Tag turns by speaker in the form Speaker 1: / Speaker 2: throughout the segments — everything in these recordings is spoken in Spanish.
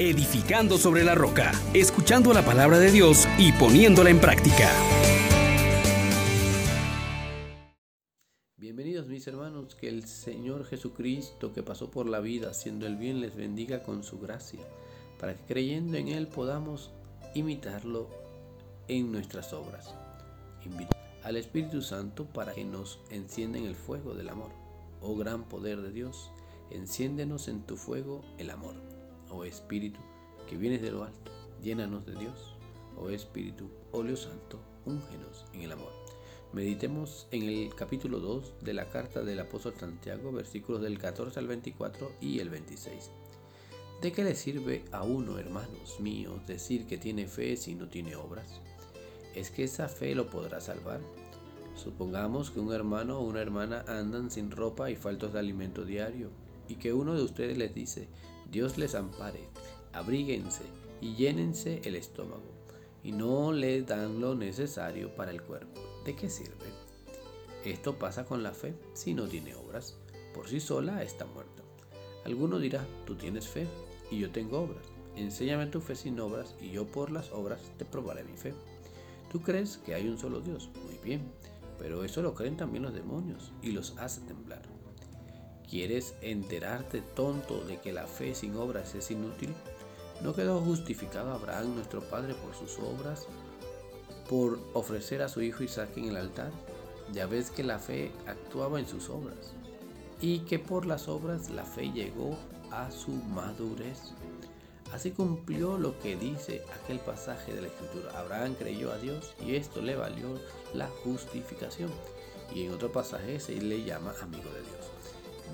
Speaker 1: edificando sobre la roca, escuchando la palabra de Dios y poniéndola en práctica.
Speaker 2: Bienvenidos mis hermanos, que el Señor Jesucristo que pasó por la vida haciendo el bien les bendiga con su gracia, para que creyendo en Él podamos imitarlo en nuestras obras. Invito al Espíritu Santo para que nos encienda en el fuego del amor. Oh gran poder de Dios, enciéndenos en tu fuego el amor. Oh Espíritu, que vienes de lo alto, llénanos de Dios. Oh Espíritu, óleo santo, úngenos en el amor. Meditemos en el capítulo 2 de la carta del apóstol Santiago, versículos del 14 al 24 y el 26. ¿De qué le sirve a uno, hermanos míos, decir que tiene fe si no tiene obras? ¿Es que esa fe lo podrá salvar? Supongamos que un hermano o una hermana andan sin ropa y faltos de alimento diario, y que uno de ustedes les dice, Dios les ampare, abríguense y llénense el estómago, y no le dan lo necesario para el cuerpo. ¿De qué sirve? Esto pasa con la fe si no tiene obras. Por sí sola está muerta. Alguno dirá, tú tienes fe y yo tengo obras. Enséñame tu fe sin obras y yo por las obras te probaré mi fe. Tú crees que hay un solo Dios. Muy bien, pero eso lo creen también los demonios y los hace temblar. ¿Quieres enterarte tonto de que la fe sin obras es inútil? ¿No quedó justificado Abraham nuestro padre por sus obras, por ofrecer a su hijo Isaac en el altar? Ya ves que la fe actuaba en sus obras y que por las obras la fe llegó a su madurez. Así cumplió lo que dice aquel pasaje de la Escritura. Abraham creyó a Dios y esto le valió la justificación. Y en otro pasaje se le llama amigo de Dios.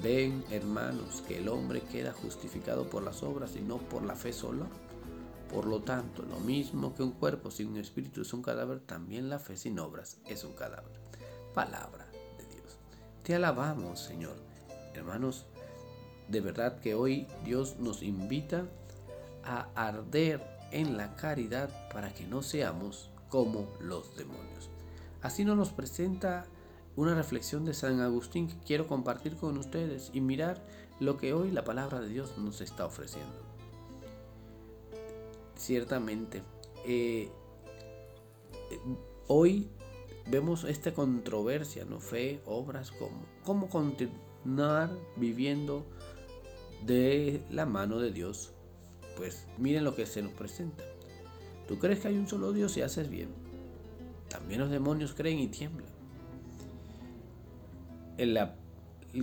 Speaker 2: Ven, hermanos, que el hombre queda justificado por las obras y no por la fe sola. Por lo tanto, lo mismo que un cuerpo sin un espíritu es un cadáver, también la fe sin obras es un cadáver. Palabra de Dios. Te alabamos, Señor. Hermanos, de verdad que hoy Dios nos invita a arder en la caridad para que no seamos como los demonios. Así nos presenta una reflexión de San Agustín que quiero compartir con ustedes y mirar lo que hoy la palabra de Dios nos está ofreciendo. Ciertamente, eh, hoy vemos esta controversia, ¿no? Fe, obras, cómo, cómo continuar viviendo de la mano de Dios. Pues miren lo que se nos presenta. Tú crees que hay un solo Dios y haces bien. También los demonios creen y tiemblan el,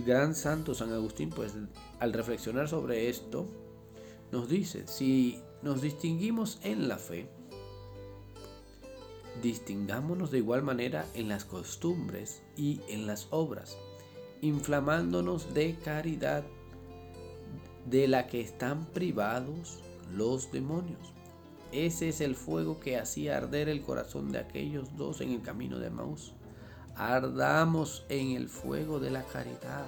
Speaker 2: gran santo San Agustín, pues al reflexionar sobre esto, nos dice, si nos distinguimos en la fe, distingámonos de igual manera en las costumbres y en las obras, inflamándonos de caridad de la que están privados los demonios. Ese es el fuego que hacía arder el corazón de aquellos dos en el camino de Maús ardamos en el fuego de la caridad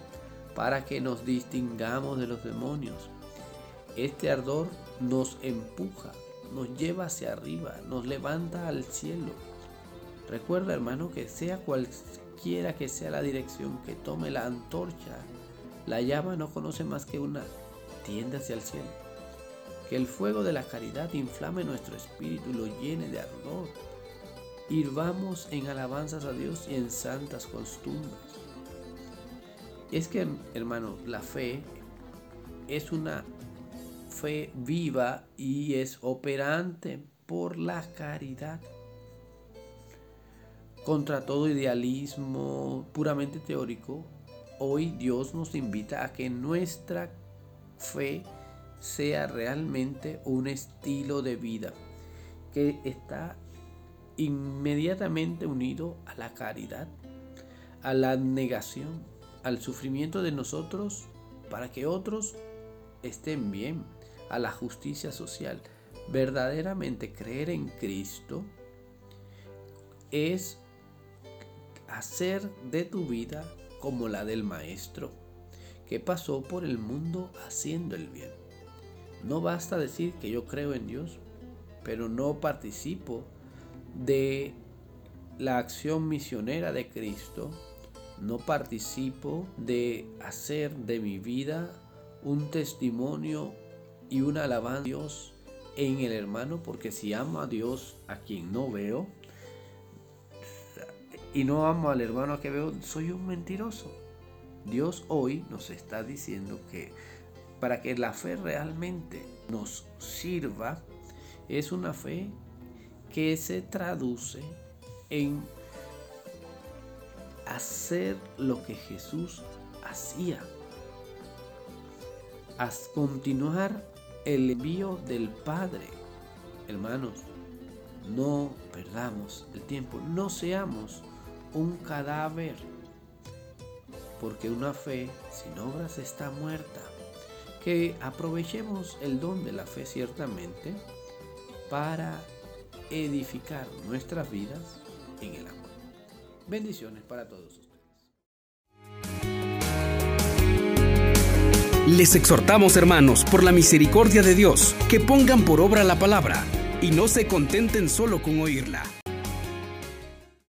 Speaker 2: para que nos distingamos de los demonios. Este ardor nos empuja, nos lleva hacia arriba, nos levanta al cielo. Recuerda hermano que sea cualquiera que sea la dirección que tome la antorcha, la llama no conoce más que una, tiende hacia el cielo. Que el fuego de la caridad inflame nuestro espíritu y lo llene de ardor vamos en alabanzas a Dios y en santas costumbres. Es que, hermano, la fe es una fe viva y es operante por la caridad. Contra todo idealismo puramente teórico, hoy Dios nos invita a que nuestra fe sea realmente un estilo de vida que está inmediatamente unido a la caridad, a la negación, al sufrimiento de nosotros para que otros estén bien, a la justicia social. Verdaderamente creer en Cristo es hacer de tu vida como la del Maestro, que pasó por el mundo haciendo el bien. No basta decir que yo creo en Dios, pero no participo de la acción misionera de Cristo, no participo de hacer de mi vida un testimonio y una alabanza Dios en el hermano, porque si amo a Dios a quien no veo y no amo al hermano a que veo, soy un mentiroso. Dios hoy nos está diciendo que para que la fe realmente nos sirva, es una fe que se traduce en hacer lo que Jesús hacía. A continuar el envío del Padre. Hermanos, no perdamos el tiempo, no seamos un cadáver, porque una fe sin obras está muerta. Que aprovechemos el don de la fe ciertamente para edificar nuestras vidas en el amor. Bendiciones para todos ustedes.
Speaker 1: Les exhortamos, hermanos, por la misericordia de Dios, que pongan por obra la palabra y no se contenten solo con oírla.